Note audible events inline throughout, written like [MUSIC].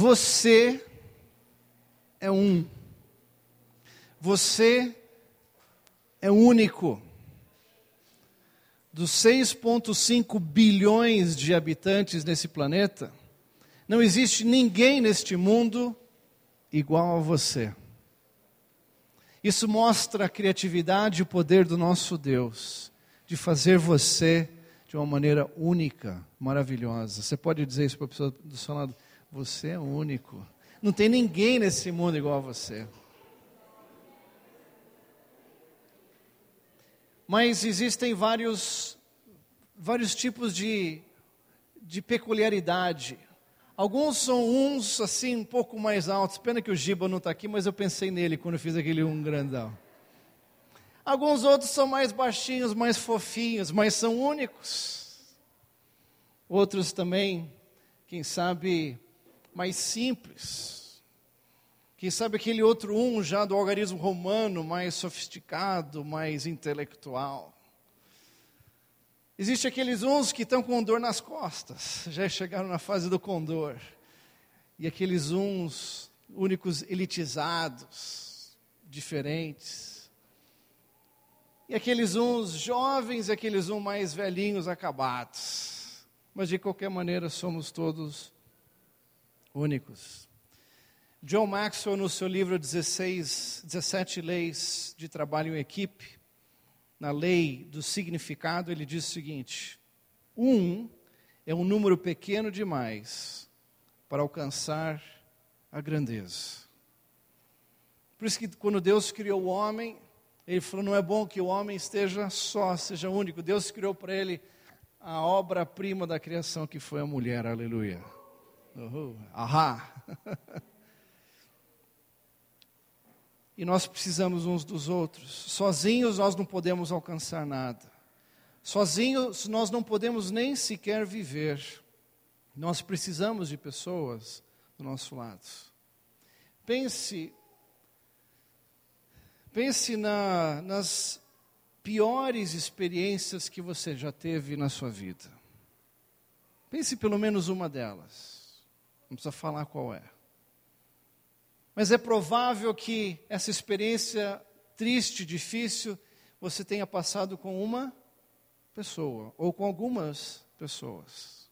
Você é um. Você é único. Dos 6,5 bilhões de habitantes nesse planeta, não existe ninguém neste mundo igual a você. Isso mostra a criatividade e o poder do nosso Deus, de fazer você de uma maneira única, maravilhosa. Você pode dizer isso para a pessoa do seu lado: você é único. Não tem ninguém nesse mundo igual a você. Mas existem vários, vários tipos de, de peculiaridade. Alguns são uns assim um pouco mais altos. Pena que o Giba não está aqui, mas eu pensei nele quando fiz aquele um grandão. Alguns outros são mais baixinhos, mais fofinhos, mas são únicos. Outros também, quem sabe, mais simples. Quem sabe aquele outro um já do algarismo romano, mais sofisticado, mais intelectual. Existem aqueles uns que estão com dor nas costas, já chegaram na fase do condor. E aqueles uns únicos elitizados, diferentes. E aqueles uns jovens e aqueles uns mais velhinhos, acabados. Mas de qualquer maneira somos todos únicos. John Maxwell, no seu livro 16, 17 Leis de Trabalho em Equipe, na lei do significado, ele diz o seguinte: um é um número pequeno demais para alcançar a grandeza. Por isso que quando Deus criou o homem, ele falou: não é bom que o homem esteja só, seja único. Deus criou para ele a obra-prima da criação que foi a mulher, aleluia. Ahá. e nós precisamos uns dos outros. Sozinhos nós não podemos alcançar nada. Sozinhos nós não podemos nem sequer viver. Nós precisamos de pessoas do nosso lado. Pense, pense na, nas piores experiências que você já teve na sua vida. Pense pelo menos uma delas. Não precisa falar qual é. Mas é provável que essa experiência triste, difícil, você tenha passado com uma pessoa ou com algumas pessoas.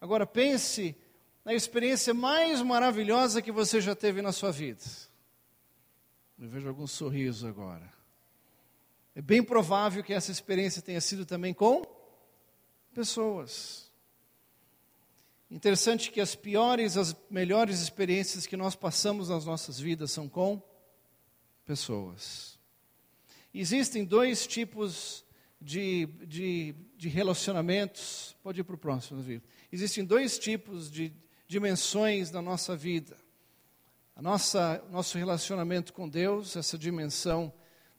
Agora pense na experiência mais maravilhosa que você já teve na sua vida. Eu vejo algum sorriso agora. É bem provável que essa experiência tenha sido também com pessoas. Interessante que as piores, as melhores experiências que nós passamos nas nossas vidas são com pessoas. Existem dois tipos de, de, de relacionamentos. Pode ir para o próximo, Davi. Existem dois tipos de dimensões da nossa vida. A nossa, nosso relacionamento com Deus, essa dimensão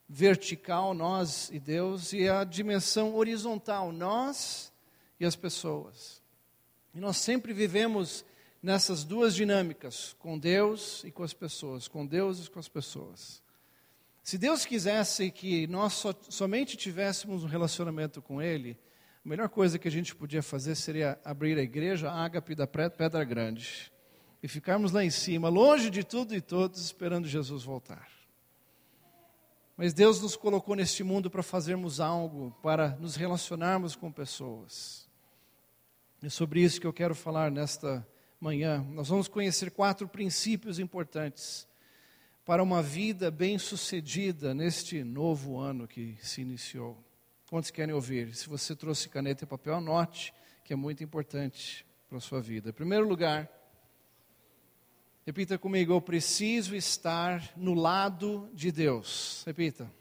vertical, nós e Deus, e a dimensão horizontal, nós e as pessoas. E nós sempre vivemos nessas duas dinâmicas, com Deus e com as pessoas, com Deus e com as pessoas. Se Deus quisesse que nós so, somente tivéssemos um relacionamento com Ele, a melhor coisa que a gente podia fazer seria abrir a igreja ágape da Pedra Grande e ficarmos lá em cima, longe de tudo e todos, esperando Jesus voltar. Mas Deus nos colocou neste mundo para fazermos algo, para nos relacionarmos com pessoas. É sobre isso que eu quero falar nesta manhã. Nós vamos conhecer quatro princípios importantes para uma vida bem-sucedida neste novo ano que se iniciou. Quantos querem ouvir? Se você trouxe caneta e papel, anote, que é muito importante para a sua vida. Em primeiro lugar, repita comigo: eu preciso estar no lado de Deus. Repita.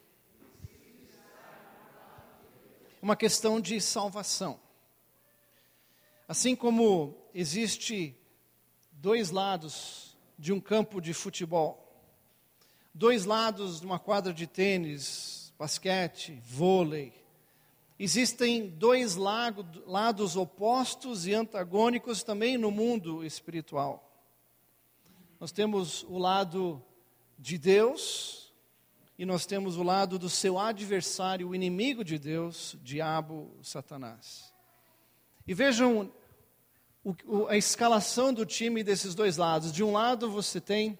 Uma questão de salvação. Assim como existe dois lados de um campo de futebol, dois lados de uma quadra de tênis, basquete, vôlei, existem dois lados opostos e antagônicos também no mundo espiritual. Nós temos o lado de Deus e nós temos o lado do seu adversário, o inimigo de Deus, diabo, Satanás. E vejam o, o, a escalação do time desses dois lados. De um lado você tem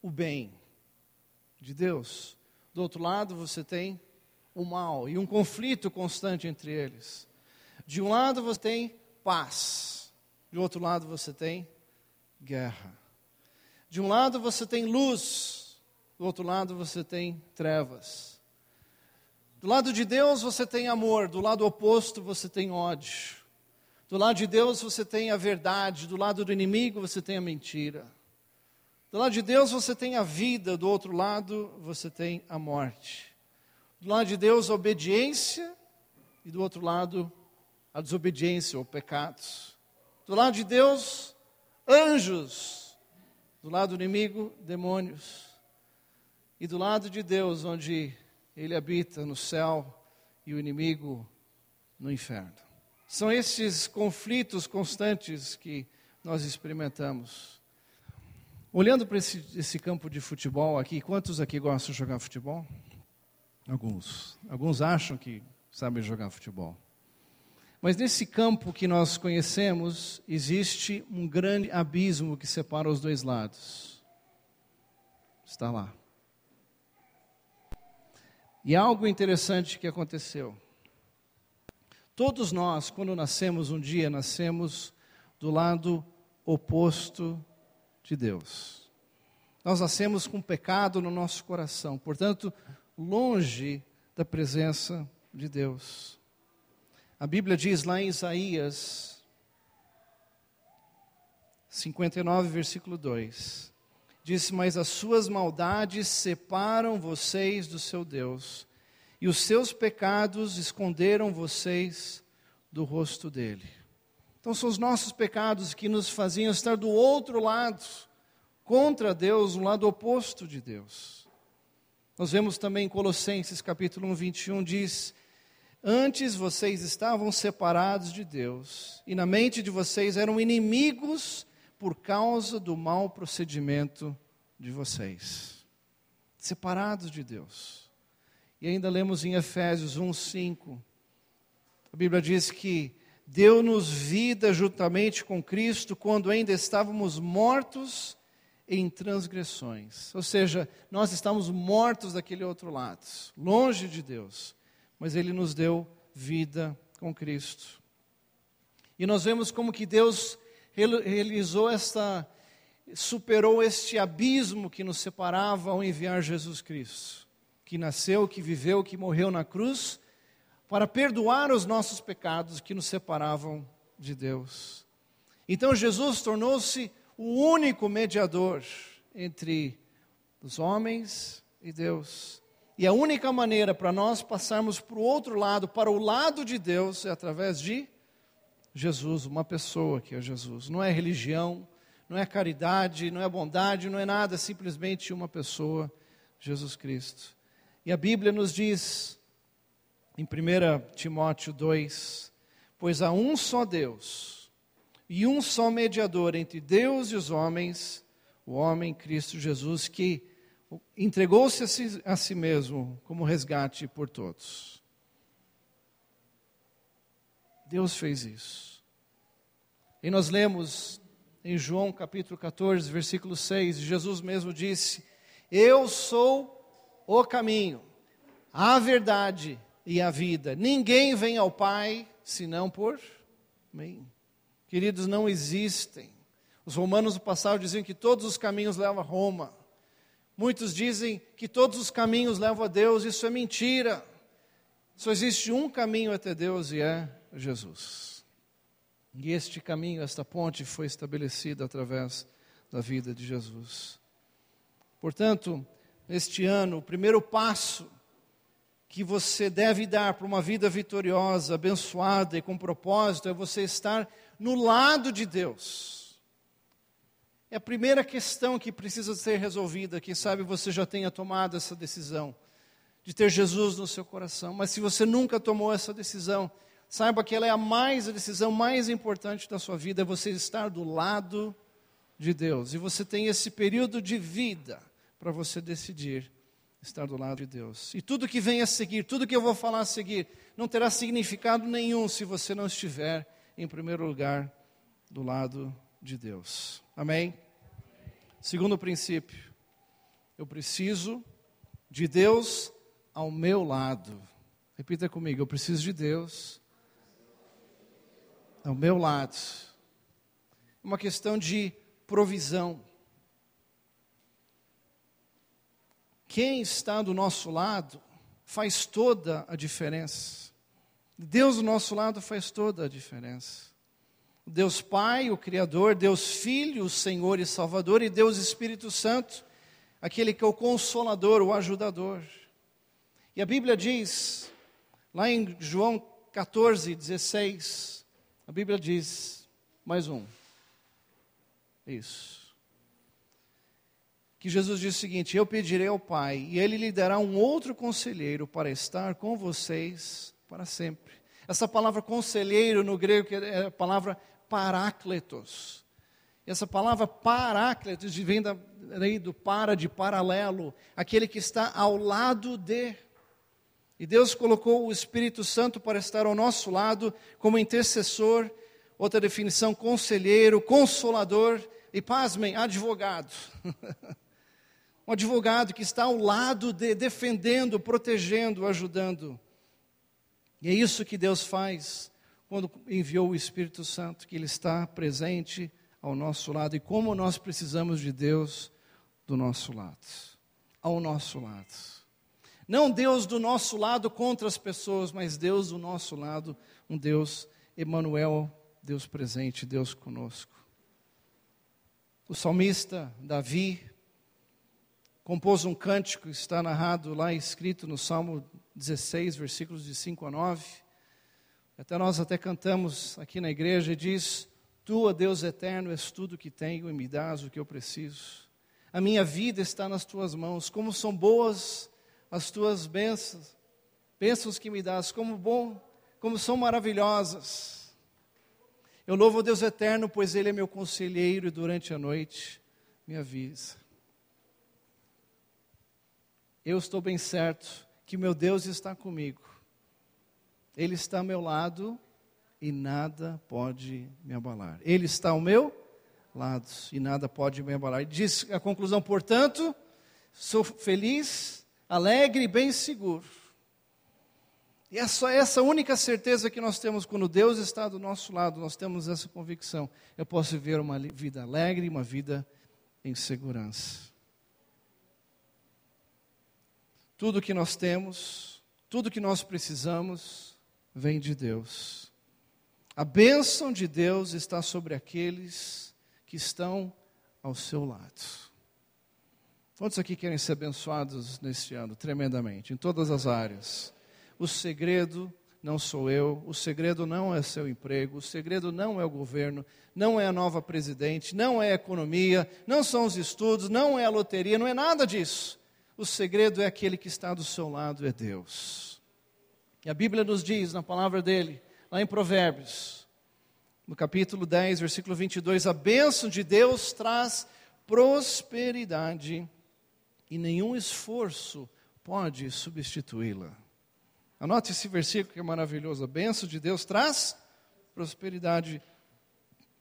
o bem de Deus, do outro lado você tem o mal e um conflito constante entre eles. De um lado você tem paz, do outro lado você tem guerra. De um lado você tem luz, do outro lado você tem trevas. Do lado de Deus você tem amor, do lado oposto você tem ódio. Do lado de Deus você tem a verdade, do lado do inimigo você tem a mentira. Do lado de Deus você tem a vida, do outro lado você tem a morte. Do lado de Deus a obediência e do outro lado a desobediência ou pecados. Do lado de Deus, anjos. Do lado do inimigo, demônios. E do lado de Deus, onde ele habita no céu e o inimigo no inferno. São esses conflitos constantes que nós experimentamos. Olhando para esse, esse, campo de futebol aqui, quantos aqui gostam de jogar futebol? Alguns. Alguns acham que sabem jogar futebol. Mas nesse campo que nós conhecemos, existe um grande abismo que separa os dois lados. Está lá. E algo interessante que aconteceu. Todos nós, quando nascemos um dia, nascemos do lado oposto de Deus. Nós nascemos com pecado no nosso coração, portanto, longe da presença de Deus. A Bíblia diz lá em Isaías 59, versículo 2: Diz: Mas as suas maldades separam vocês do seu Deus, e os seus pecados esconderam vocês do rosto dele. Então são os nossos pecados que nos faziam estar do outro lado, contra Deus, no lado oposto de Deus. Nós vemos também em Colossenses capítulo 1, 21, diz: Antes vocês estavam separados de Deus, e na mente de vocês eram inimigos por causa do mau procedimento de vocês. Separados de Deus. E ainda lemos em Efésios 1, 5. A Bíblia diz que deu-nos vida juntamente com Cristo quando ainda estávamos mortos em transgressões. Ou seja, nós estávamos mortos daquele outro lado, longe de Deus, mas Ele nos deu vida com Cristo. E nós vemos como que Deus realizou esta, superou este abismo que nos separava ao enviar Jesus Cristo, que nasceu, que viveu, que morreu na cruz para perdoar os nossos pecados que nos separavam de Deus. Então Jesus tornou-se o único mediador entre os homens e Deus. E a única maneira para nós passarmos para o outro lado, para o lado de Deus, é através de Jesus, uma pessoa que é Jesus. Não é religião, não é caridade, não é bondade, não é nada, é simplesmente uma pessoa, Jesus Cristo. E a Bíblia nos diz em 1 Timóteo 2: Pois há um só Deus e um só mediador entre Deus e os homens, o homem Cristo Jesus, que entregou-se a, si, a si mesmo como resgate por todos. Deus fez isso. E nós lemos em João capítulo 14, versículo 6, Jesus mesmo disse: Eu sou o caminho, a verdade e a vida. Ninguém vem ao Pai senão por mim. Queridos, não existem. Os romanos do passado diziam que todos os caminhos levam a Roma. Muitos dizem que todos os caminhos levam a Deus. Isso é mentira. Só existe um caminho até Deus e é Jesus. E este caminho, esta ponte foi estabelecida através da vida de Jesus. Portanto, este ano, o primeiro passo que você deve dar para uma vida vitoriosa, abençoada e com propósito é você estar no lado de Deus. É a primeira questão que precisa ser resolvida. Quem sabe você já tenha tomado essa decisão de ter Jesus no seu coração, mas se você nunca tomou essa decisão, saiba que ela é a mais a decisão mais importante da sua vida, é você estar do lado de Deus. E você tem esse período de vida para você decidir estar do lado de Deus. E tudo que vem a seguir, tudo que eu vou falar a seguir, não terá significado nenhum se você não estiver em primeiro lugar do lado de Deus. Amém? Segundo princípio, eu preciso de Deus ao meu lado. Repita comigo, eu preciso de Deus ao meu lado. Uma questão de provisão. Quem está do nosso lado faz toda a diferença. Deus do nosso lado faz toda a diferença. Deus Pai, o Criador, Deus Filho, o Senhor e Salvador, e Deus Espírito Santo, aquele que é o consolador, o ajudador. E a Bíblia diz, lá em João 14, 16, a Bíblia diz, mais um, isso que Jesus diz o seguinte: Eu pedirei ao Pai, e Ele lhe dará um outro conselheiro para estar com vocês para sempre. Essa palavra conselheiro no grego é a palavra parácletos. Essa palavra parácletos vem daí do para de paralelo, aquele que está ao lado de. E Deus colocou o Espírito Santo para estar ao nosso lado como intercessor, outra definição, conselheiro, consolador e, pasmem, advogado. [LAUGHS] um advogado que está ao lado de, defendendo, protegendo, ajudando. E é isso que Deus faz quando enviou o Espírito Santo, que Ele está presente ao nosso lado. E como nós precisamos de Deus do nosso lado, ao nosso lado. Não Deus do nosso lado contra as pessoas, mas Deus do nosso lado, um Deus Emanuel, Deus presente, Deus conosco. O salmista Davi, compôs um cântico, está narrado lá, escrito no Salmo 16, versículos de 5 a 9. Até nós até cantamos aqui na igreja diz: Tu, ó Deus eterno, és tudo que tenho e me dás o que eu preciso. A minha vida está nas tuas mãos. Como são boas as tuas bênçãos, bênçãos que me dás, como bom, como são maravilhosas. Eu louvo o Deus eterno, pois Ele é meu conselheiro e durante a noite me avisa eu estou bem certo que meu Deus está comigo. Ele está ao meu lado e nada pode me abalar. Ele está ao meu lado e nada pode me abalar. Diz a conclusão, portanto, sou feliz, alegre e bem seguro. E é só essa única certeza que nós temos quando Deus está do nosso lado, nós temos essa convicção. Eu posso viver uma vida alegre, uma vida em segurança. Tudo que nós temos, tudo que nós precisamos, vem de Deus. A bênção de Deus está sobre aqueles que estão ao seu lado. Quantos aqui querem ser abençoados neste ano, tremendamente, em todas as áreas? O segredo não sou eu, o segredo não é seu emprego, o segredo não é o governo, não é a nova presidente, não é a economia, não são os estudos, não é a loteria, não é nada disso. O segredo é aquele que está do seu lado, é Deus. E a Bíblia nos diz, na palavra dele, lá em Provérbios, no capítulo 10, versículo 22, a bênção de Deus traz prosperidade e nenhum esforço pode substituí-la. Anote esse versículo que é maravilhoso. A bênção de Deus traz prosperidade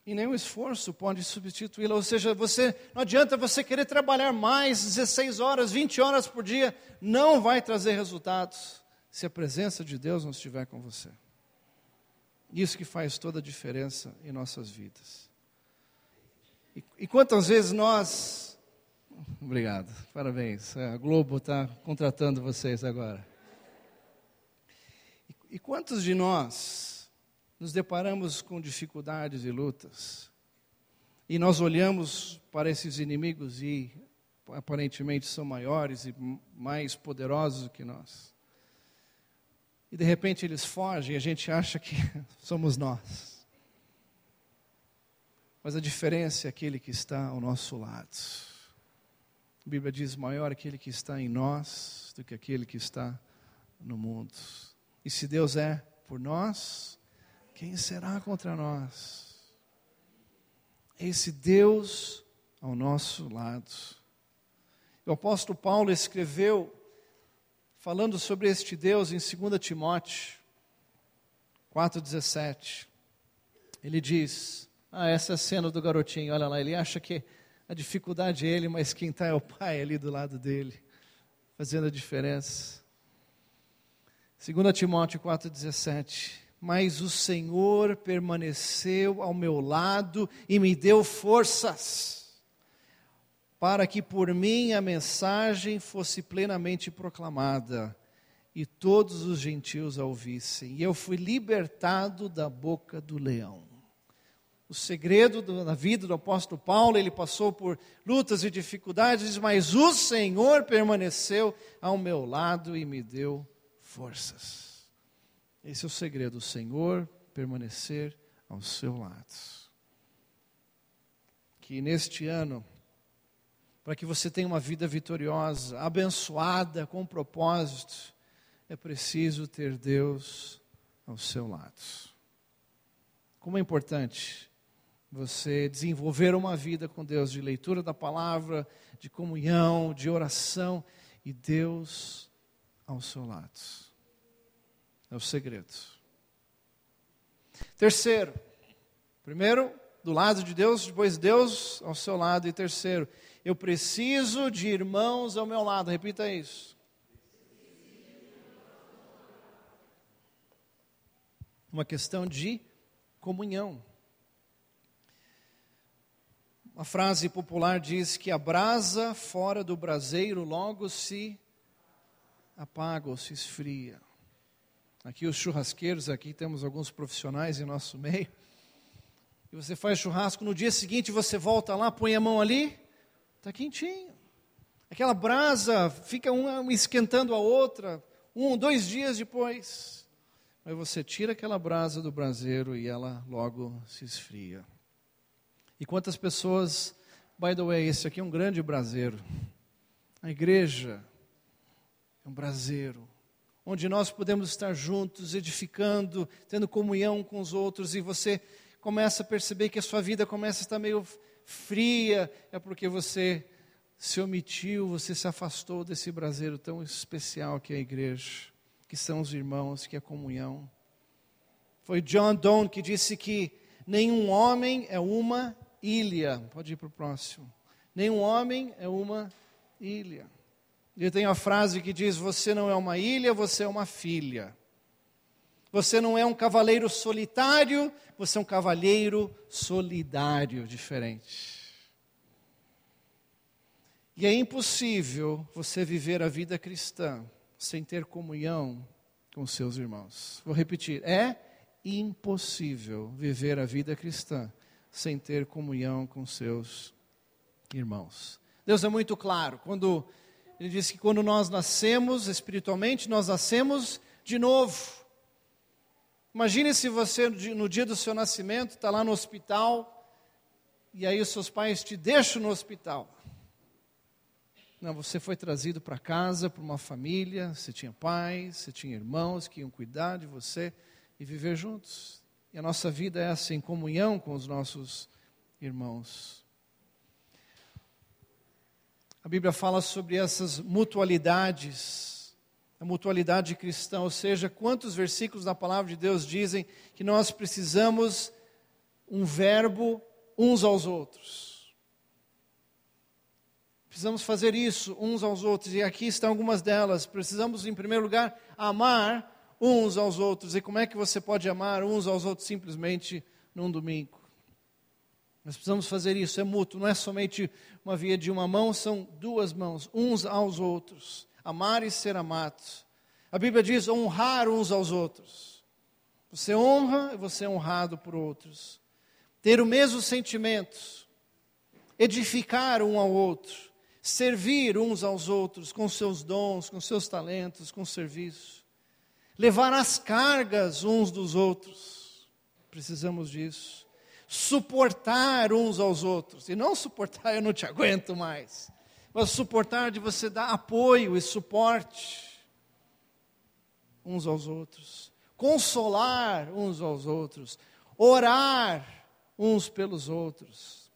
e nenhum esforço pode substituí-la. Ou seja, você não adianta você querer trabalhar mais 16 horas, 20 horas por dia, não vai trazer resultados se a presença de Deus não estiver com você. Isso que faz toda a diferença em nossas vidas. E, e quantas vezes nós. Obrigado, parabéns. A Globo está contratando vocês agora. E, quantos de nós nos deparamos com dificuldades e lutas, e nós olhamos para esses inimigos e aparentemente são maiores e mais poderosos do que nós. E de repente eles fogem e a gente acha que [LAUGHS] somos nós. Mas a diferença é aquele que está ao nosso lado. A Bíblia diz: maior é aquele que está em nós do que aquele que está no mundo. E se Deus é por nós, quem será contra nós? Esse Deus ao nosso lado. O apóstolo Paulo escreveu, falando sobre este Deus em 2 Timóteo 4,17. Ele diz: Ah, essa é a cena do garotinho, olha lá, ele acha que a dificuldade é ele, mas quem está é o pai ali do lado dele, fazendo a diferença. 2 Timóteo 4,17 Mas o Senhor permaneceu ao meu lado e me deu forças, para que por mim a mensagem fosse plenamente proclamada e todos os gentios a ouvissem. E eu fui libertado da boca do leão o segredo da vida do apóstolo Paulo, ele passou por lutas e dificuldades, mas o Senhor permaneceu ao meu lado e me deu forças. Esse é o segredo, o Senhor permanecer ao seu lado. Que neste ano, para que você tenha uma vida vitoriosa, abençoada, com propósito, é preciso ter Deus ao seu lado. Como é importante você desenvolver uma vida com Deus de leitura da palavra, de comunhão, de oração e Deus ao seu lado. É o segredo. Terceiro, primeiro, do lado de Deus, depois Deus ao seu lado. E terceiro, eu preciso de irmãos ao meu lado. Repita isso. Uma questão de comunhão. Uma frase popular diz que a brasa fora do braseiro logo se apaga ou se esfria. Aqui os churrasqueiros, aqui temos alguns profissionais em nosso meio. E você faz churrasco, no dia seguinte você volta lá, põe a mão ali, está quentinho. Aquela brasa fica uma esquentando a outra, um, dois dias depois. Mas você tira aquela brasa do braseiro e ela logo se esfria. E quantas pessoas, by the way, esse aqui é um grande braseiro. A igreja é um braseiro, onde nós podemos estar juntos, edificando, tendo comunhão com os outros, e você começa a perceber que a sua vida começa a estar meio fria, é porque você se omitiu, você se afastou desse braseiro tão especial que é a igreja, que são os irmãos, que é a comunhão. Foi John Donne que disse que nenhum homem é uma ilha. Pode ir para o próximo. Nenhum homem é uma ilha. E tem a frase que diz: Você não é uma ilha, você é uma filha. Você não é um cavaleiro solitário, você é um cavaleiro solidário, diferente. E é impossível você viver a vida cristã sem ter comunhão com seus irmãos. Vou repetir: é impossível viver a vida cristã sem ter comunhão com seus irmãos. Deus é muito claro quando ele diz que quando nós nascemos espiritualmente, nós nascemos de novo. Imagine se você no dia do seu nascimento está lá no hospital e aí os seus pais te deixam no hospital. Não, você foi trazido para casa por uma família, você tinha pais, você tinha irmãos que iam cuidar de você e viver juntos. E a nossa vida é assim, em comunhão com os nossos irmãos. A Bíblia fala sobre essas mutualidades, a mutualidade cristã, ou seja, quantos versículos da palavra de Deus dizem que nós precisamos um verbo uns aos outros. Precisamos fazer isso uns aos outros, e aqui estão algumas delas. Precisamos, em primeiro lugar, amar uns aos outros. E como é que você pode amar uns aos outros simplesmente num domingo? Nós precisamos fazer isso, é mútuo, não é somente uma via de uma mão, são duas mãos, uns aos outros. Amar e ser amados. A Bíblia diz honrar uns aos outros. Você honra e você é honrado por outros. Ter o mesmo sentimento, edificar um ao outro, servir uns aos outros com seus dons, com seus talentos, com serviço levar as cargas uns dos outros. Precisamos disso. Suportar uns aos outros. E não suportar, [LAUGHS] eu não te aguento mais. Mas suportar de você dar apoio e suporte uns aos outros. Consolar uns aos outros. Orar uns pelos outros.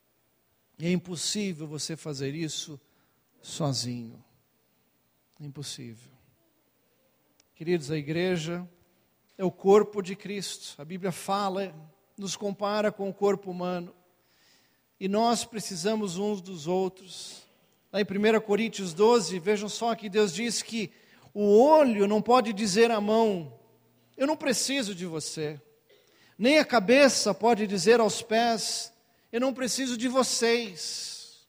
E é impossível você fazer isso sozinho. É impossível. Queridos, a igreja é o corpo de Cristo. A Bíblia fala nos compara com o corpo humano. E nós precisamos uns dos outros. Lá em 1 Coríntios 12, vejam só que Deus diz que o olho não pode dizer à mão: Eu não preciso de você. Nem a cabeça pode dizer aos pés: Eu não preciso de vocês.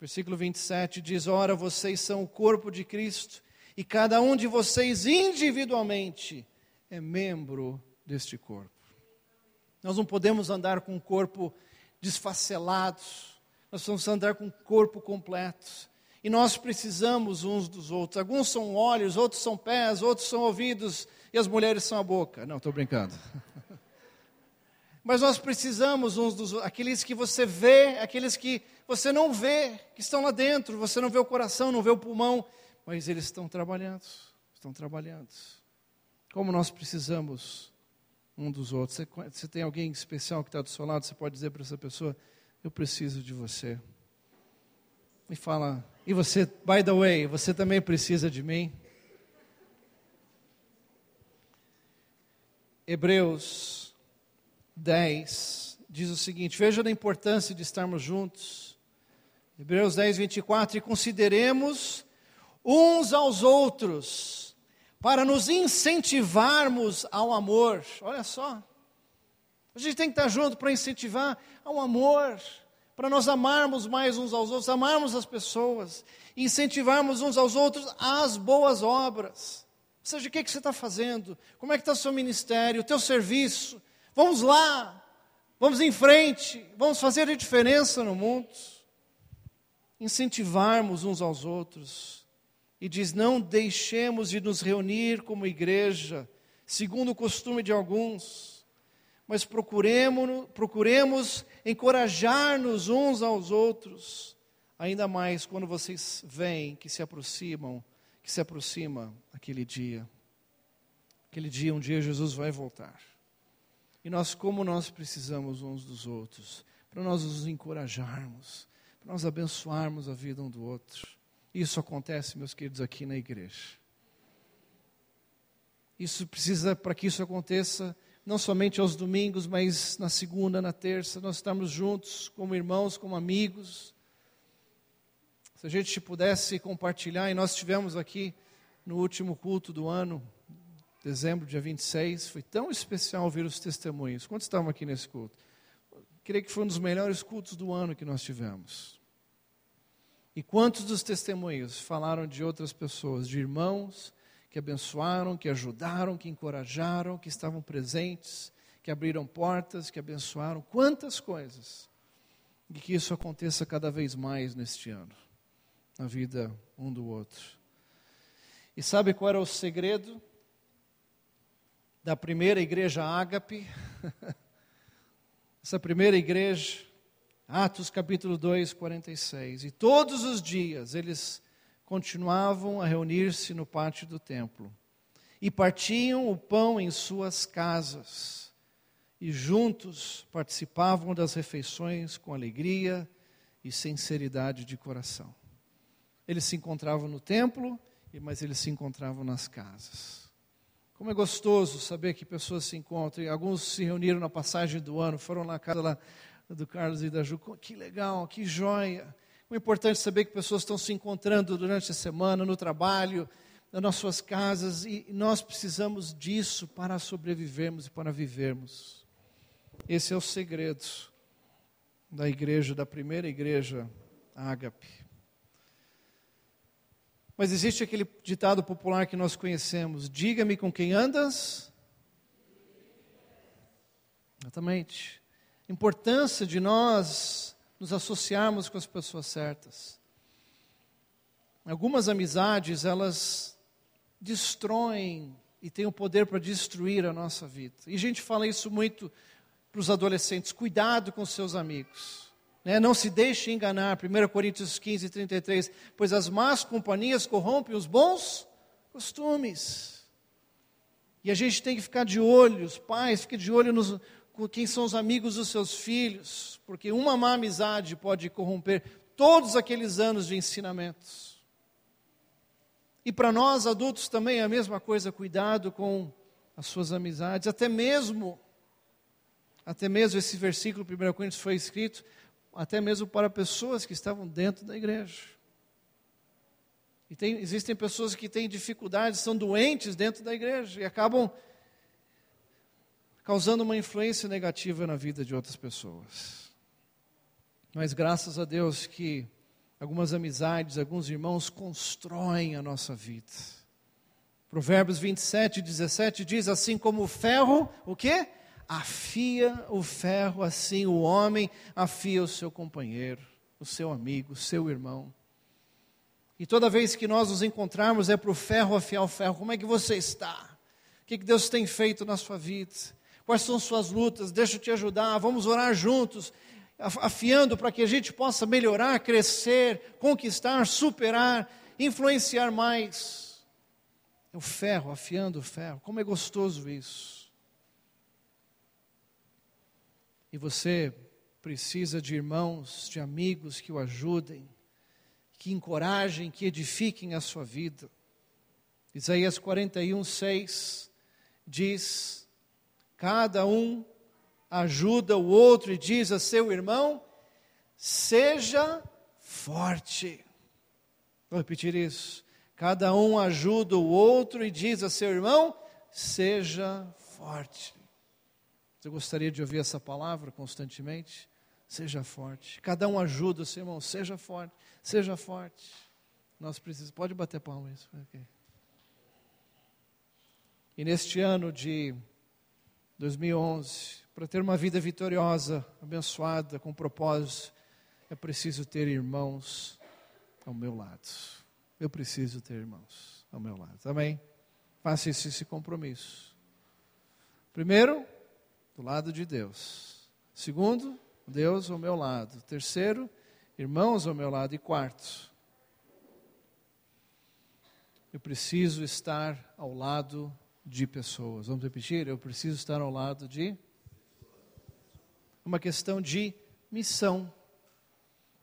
Versículo 27 diz: Ora, vocês são o corpo de Cristo, e cada um de vocês individualmente é membro deste corpo. Nós não podemos andar com o corpo desfacelado, nós precisamos andar com o corpo completo. E nós precisamos uns dos outros. Alguns são olhos, outros são pés, outros são ouvidos, e as mulheres são a boca. Não, estou brincando. [LAUGHS] Mas nós precisamos uns dos outros, aqueles que você vê, aqueles que você não vê, que estão lá dentro, você não vê o coração, não vê o pulmão, mas eles estão trabalhando, estão trabalhando. Como nós precisamos um dos outros. Você, tem alguém especial que está do seu lado, você pode dizer para essa pessoa: Eu preciso de você. E fala: E você, by the way, você também precisa de mim? Hebreus 10 diz o seguinte: Veja a importância de estarmos juntos. Hebreus 10, 24: E consideremos uns aos outros para nos incentivarmos ao amor. Olha só. A gente tem que estar junto para incentivar ao amor, para nós amarmos mais uns aos outros, amarmos as pessoas, incentivarmos uns aos outros às boas obras. Ou seja, o que, é que você está fazendo? Como é que está o seu ministério, o teu serviço? Vamos lá, vamos em frente, vamos fazer a diferença no mundo. Incentivarmos uns aos outros e diz: Não deixemos de nos reunir como igreja, segundo o costume de alguns, mas procuremos, procuremos encorajar-nos uns aos outros, ainda mais quando vocês veem que se aproximam, que se aproxima aquele dia. Aquele dia, um dia Jesus vai voltar. E nós, como nós precisamos uns dos outros, para nós nos encorajarmos, para nós abençoarmos a vida um do outro. Isso acontece, meus queridos, aqui na igreja. Isso precisa, para que isso aconteça, não somente aos domingos, mas na segunda, na terça, nós estamos juntos como irmãos, como amigos. Se a gente pudesse compartilhar, e nós tivemos aqui no último culto do ano, dezembro, dia 26, foi tão especial ouvir os testemunhos. Quantos estavam aqui nesse culto? Creio que foi um dos melhores cultos do ano que nós tivemos. E quantos dos testemunhos falaram de outras pessoas, de irmãos que abençoaram, que ajudaram, que encorajaram, que estavam presentes, que abriram portas, que abençoaram, quantas coisas. E que isso aconteça cada vez mais neste ano, na vida um do outro. E sabe qual era o segredo da primeira igreja ágape? [LAUGHS] Essa primeira igreja Atos capítulo 2, 46. E todos os dias eles continuavam a reunir-se no pátio do templo e partiam o pão em suas casas e juntos participavam das refeições com alegria e sinceridade de coração. Eles se encontravam no templo, mas eles se encontravam nas casas. Como é gostoso saber que pessoas se encontram. Alguns se reuniram na passagem do ano, foram na casa lá do Carlos e da Ju. Que legal, que joia. É importante saber que pessoas estão se encontrando durante a semana, no trabalho, nas suas casas, e nós precisamos disso para sobrevivermos e para vivermos. Esse é o segredo da igreja, da primeira igreja ágape. Mas existe aquele ditado popular que nós conhecemos: diga-me com quem andas. Exatamente importância de nós nos associarmos com as pessoas certas. Algumas amizades, elas destroem e têm o poder para destruir a nossa vida. E a gente fala isso muito para os adolescentes: cuidado com seus amigos. Né? Não se deixe enganar. 1 Coríntios 15, 33. Pois as más companhias corrompem os bons costumes. E a gente tem que ficar de olho, os pais, fiquem de olho nos, com quem são os amigos dos seus filhos, porque uma má amizade pode corromper todos aqueles anos de ensinamentos. E para nós adultos também é a mesma coisa, cuidado com as suas amizades, até mesmo até mesmo esse versículo 1 Coríntios foi escrito até mesmo para pessoas que estavam dentro da igreja. E tem, existem pessoas que têm dificuldades, são doentes dentro da igreja e acabam causando uma influência negativa na vida de outras pessoas. Mas graças a Deus que algumas amizades, alguns irmãos constroem a nossa vida. Provérbios 27, 17 diz assim como o ferro, o quê? Afia o ferro, assim o homem afia o seu companheiro, o seu amigo, o seu irmão. E toda vez que nós nos encontrarmos é para o ferro afiar o ferro. Como é que você está? O que Deus tem feito na sua vida? Quais são suas lutas? Deixa eu te ajudar. Vamos orar juntos, afiando para que a gente possa melhorar, crescer, conquistar, superar, influenciar mais. É o ferro, afiando o ferro. Como é gostoso isso. E você precisa de irmãos, de amigos que o ajudem, que encorajem, que edifiquem a sua vida. Isaías 41, 6 diz: Cada um ajuda o outro e diz a seu irmão: Seja forte. Vou repetir isso. Cada um ajuda o outro e diz a seu irmão: Seja forte. Você gostaria de ouvir essa palavra constantemente? Seja forte. Cada um ajuda o seu irmão, seja forte, seja forte. Nós precisamos. Pode bater palmas. Okay. E neste ano de 2011, para ter uma vida vitoriosa, abençoada, com propósito, é preciso ter irmãos ao meu lado. Eu preciso ter irmãos ao meu lado. Amém? Faça esse, esse compromisso. Primeiro, do lado de Deus. Segundo, Deus ao meu lado. Terceiro, irmãos ao meu lado. E quarto, eu preciso estar ao lado de pessoas. Vamos repetir? Eu preciso estar ao lado de. Uma questão de missão.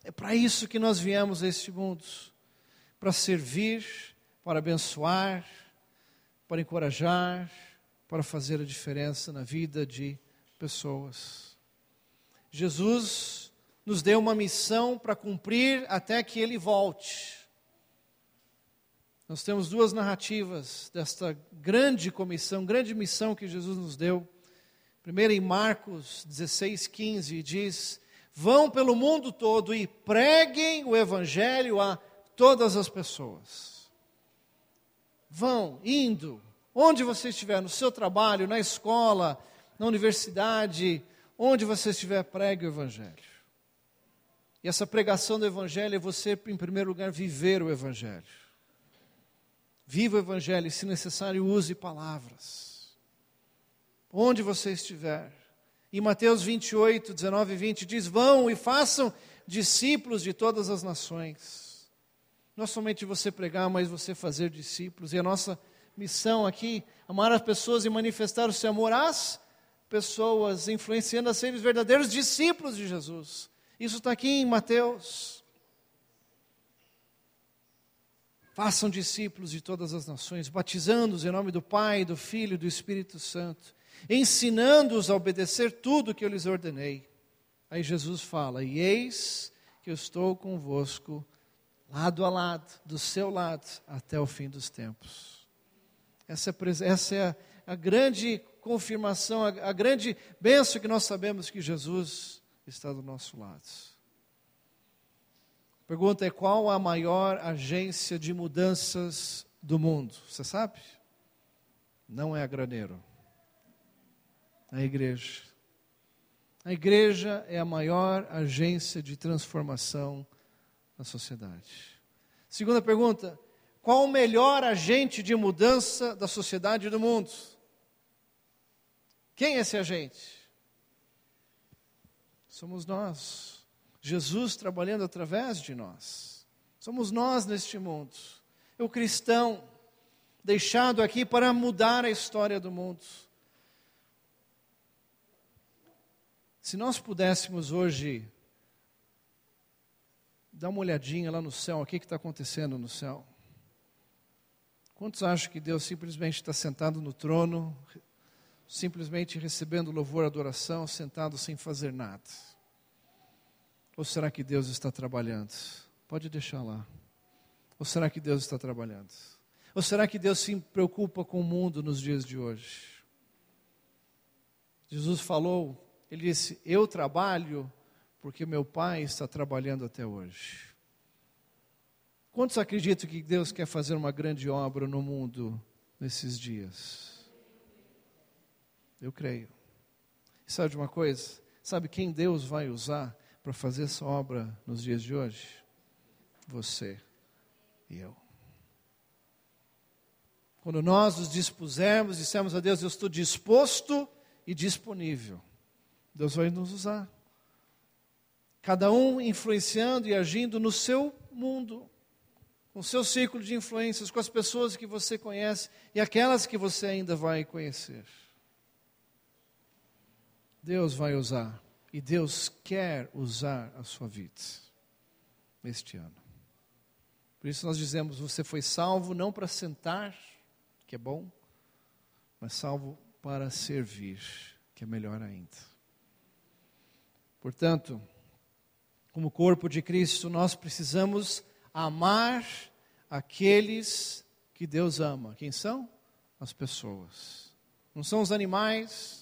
É para isso que nós viemos a este mundo para servir, para abençoar, para encorajar para fazer a diferença na vida de pessoas. Jesus nos deu uma missão para cumprir até que ele volte. Nós temos duas narrativas desta grande comissão, grande missão que Jesus nos deu. Primeiro em Marcos 16, 15, diz: Vão pelo mundo todo e preguem o evangelho a todas as pessoas. Vão, indo, Onde você estiver, no seu trabalho, na escola, na universidade, onde você estiver, pregue o Evangelho. E essa pregação do Evangelho é você, em primeiro lugar, viver o Evangelho. Viva o Evangelho e, se necessário, use palavras. Onde você estiver. Em Mateus 28, 19 e 20 diz: Vão e façam discípulos de todas as nações. Não é somente você pregar, mas você fazer discípulos. E a nossa missão aqui, amar as pessoas e manifestar o seu amor às pessoas, influenciando a serem os verdadeiros discípulos de Jesus. Isso está aqui em Mateus. Façam discípulos de todas as nações, batizando-os em nome do Pai, do Filho e do Espírito Santo, ensinando-os a obedecer tudo que eu lhes ordenei. Aí Jesus fala: E eis que eu estou convosco, lado a lado, do seu lado, até o fim dos tempos. Essa, essa é a, a grande confirmação, a, a grande benção que nós sabemos que Jesus está do nosso lado. Pergunta é: qual a maior agência de mudanças do mundo? Você sabe? Não é a graneiro, é a igreja. A igreja é a maior agência de transformação na sociedade. Segunda pergunta: qual o melhor agente de mudança da sociedade do mundo? Quem é esse agente? Somos nós. Jesus trabalhando através de nós. Somos nós neste mundo. O cristão deixado aqui para mudar a história do mundo. Se nós pudéssemos hoje dar uma olhadinha lá no céu, o que está acontecendo no céu? Quantos acham que Deus simplesmente está sentado no trono, simplesmente recebendo louvor, adoração, sentado sem fazer nada? Ou será que Deus está trabalhando? Pode deixar lá. Ou será que Deus está trabalhando? Ou será que Deus se preocupa com o mundo nos dias de hoje? Jesus falou, ele disse: Eu trabalho porque meu Pai está trabalhando até hoje. Quantos acreditam que Deus quer fazer uma grande obra no mundo nesses dias? Eu creio. E sabe de uma coisa? Sabe quem Deus vai usar para fazer essa obra nos dias de hoje? Você e eu. Quando nós nos dispusermos, dissemos a Deus: Eu estou disposto e disponível. Deus vai nos usar. Cada um influenciando e agindo no seu mundo, com o seu círculo de influências, com as pessoas que você conhece e aquelas que você ainda vai conhecer. Deus vai usar e Deus quer usar a sua vida este ano. Por isso nós dizemos: você foi salvo não para sentar, que é bom, mas salvo para servir, que é melhor ainda. Portanto, como corpo de Cristo, nós precisamos amar aqueles que Deus ama. Quem são? As pessoas. Não são os animais,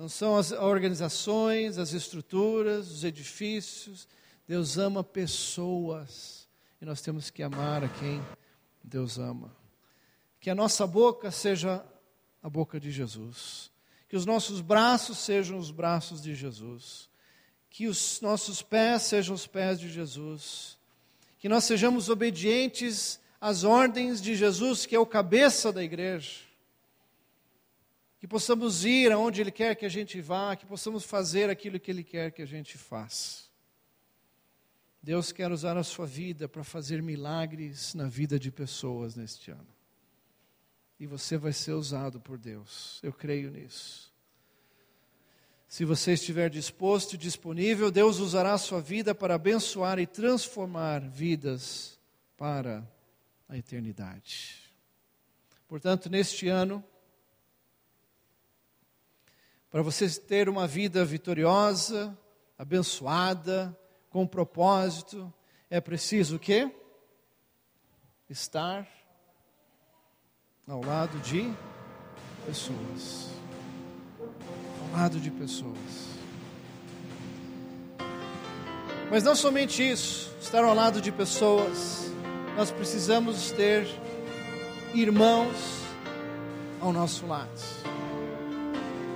não são as organizações, as estruturas, os edifícios. Deus ama pessoas. E nós temos que amar a quem Deus ama. Que a nossa boca seja a boca de Jesus, que os nossos braços sejam os braços de Jesus, que os nossos pés sejam os pés de Jesus, que nós sejamos obedientes às ordens de Jesus, que é o cabeça da igreja que possamos ir aonde Ele quer que a gente vá, que possamos fazer aquilo que Ele quer que a gente faça. Deus quer usar a sua vida para fazer milagres na vida de pessoas neste ano. E você vai ser usado por Deus, eu creio nisso. Se você estiver disposto e disponível, Deus usará a sua vida para abençoar e transformar vidas para a eternidade. Portanto, neste ano, para você ter uma vida vitoriosa, abençoada, com propósito, é preciso o quê? Estar ao lado de pessoas. Ao lado de pessoas. Mas não somente isso, estar ao lado de pessoas, nós precisamos ter irmãos ao nosso lado.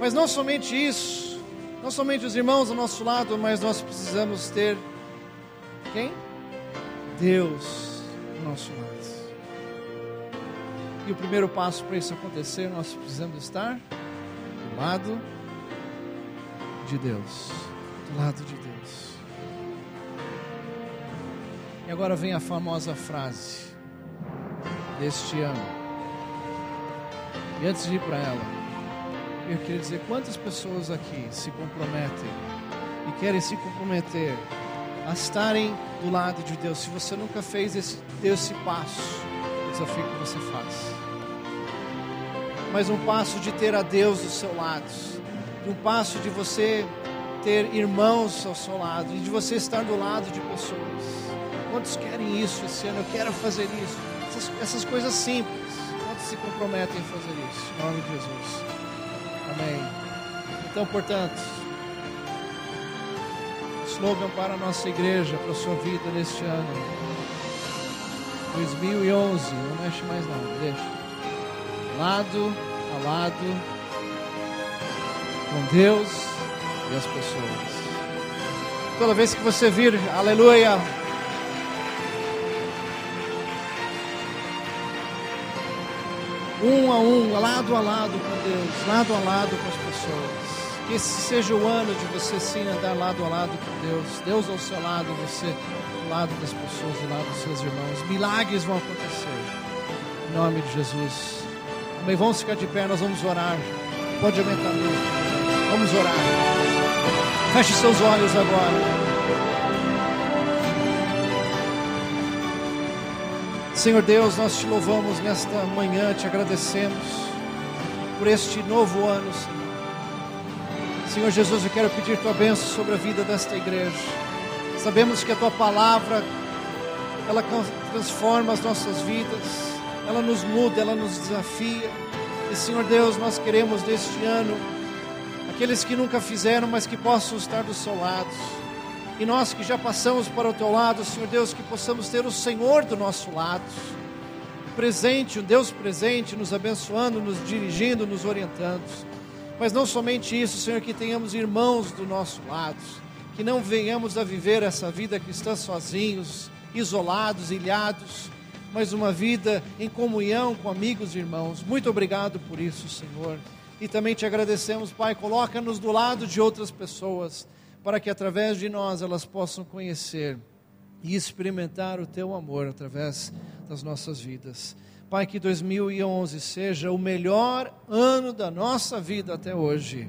Mas não somente isso, não somente os irmãos ao nosso lado, mas nós precisamos ter quem? Deus ao nosso lado. E o primeiro passo para isso acontecer, nós precisamos estar do lado de Deus. Do lado de Deus. E agora vem a famosa frase deste ano. E antes de ir para ela, eu queria dizer quantas pessoas aqui se comprometem e querem se comprometer a estarem do lado de Deus. Se você nunca fez esse, esse passo, o desafio que você faz. Mas um passo de ter a Deus do seu lado, um passo de você ter irmãos ao seu lado e de você estar do lado de pessoas. Quantos querem isso esse ano? Eu quero fazer isso. Essas, essas coisas simples. Quantos se comprometem a fazer isso? Em nome de Jesus. Amém. Então, portanto, slogan para a nossa igreja, para a sua vida neste ano. 2011, não mexe mais não, deixa. Lado a lado com Deus e as pessoas. Toda vez que você vir, aleluia, um a um, lado a lado com Deus, lado a lado com as pessoas. Que esse seja o ano de você sim andar lado a lado com Deus, Deus ao seu lado, você ao lado das pessoas, ao lado dos seus irmãos. Milagres vão acontecer. Em nome de Jesus. Amém. Vamos ficar de pé, nós vamos orar. Pode aumentar a luz. Vamos orar. Feche seus olhos agora. Senhor Deus, nós te louvamos nesta manhã, te agradecemos. por este novo ano, Senhor. Senhor Jesus, eu quero pedir tua bênção sobre a vida desta igreja. Sabemos que a tua palavra, ela transforma as nossas vidas, ela nos muda, ela nos desafia. E Senhor Deus, nós queremos neste ano, aqueles que nunca fizeram, mas que possam estar do seu lado. E nós que já passamos para o teu lado, Senhor Deus, que possamos ter o Senhor do nosso lado. Presente, um Deus presente, nos abençoando, nos dirigindo, nos orientando. Mas não somente isso, Senhor, que tenhamos irmãos do nosso lado, que não venhamos a viver essa vida cristã sozinhos, isolados, ilhados, mas uma vida em comunhão com amigos e irmãos. Muito obrigado por isso, Senhor. E também te agradecemos, Pai, coloca-nos do lado de outras pessoas, para que através de nós elas possam conhecer e experimentar o teu amor através das nossas vidas. Pai, que 2011 seja o melhor ano da nossa vida até hoje.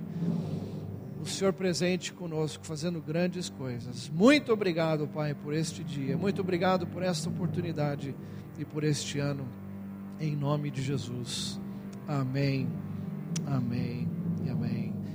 O Senhor presente conosco, fazendo grandes coisas. Muito obrigado, Pai, por este dia. Muito obrigado por esta oportunidade e por este ano. Em nome de Jesus. Amém. Amém e amém.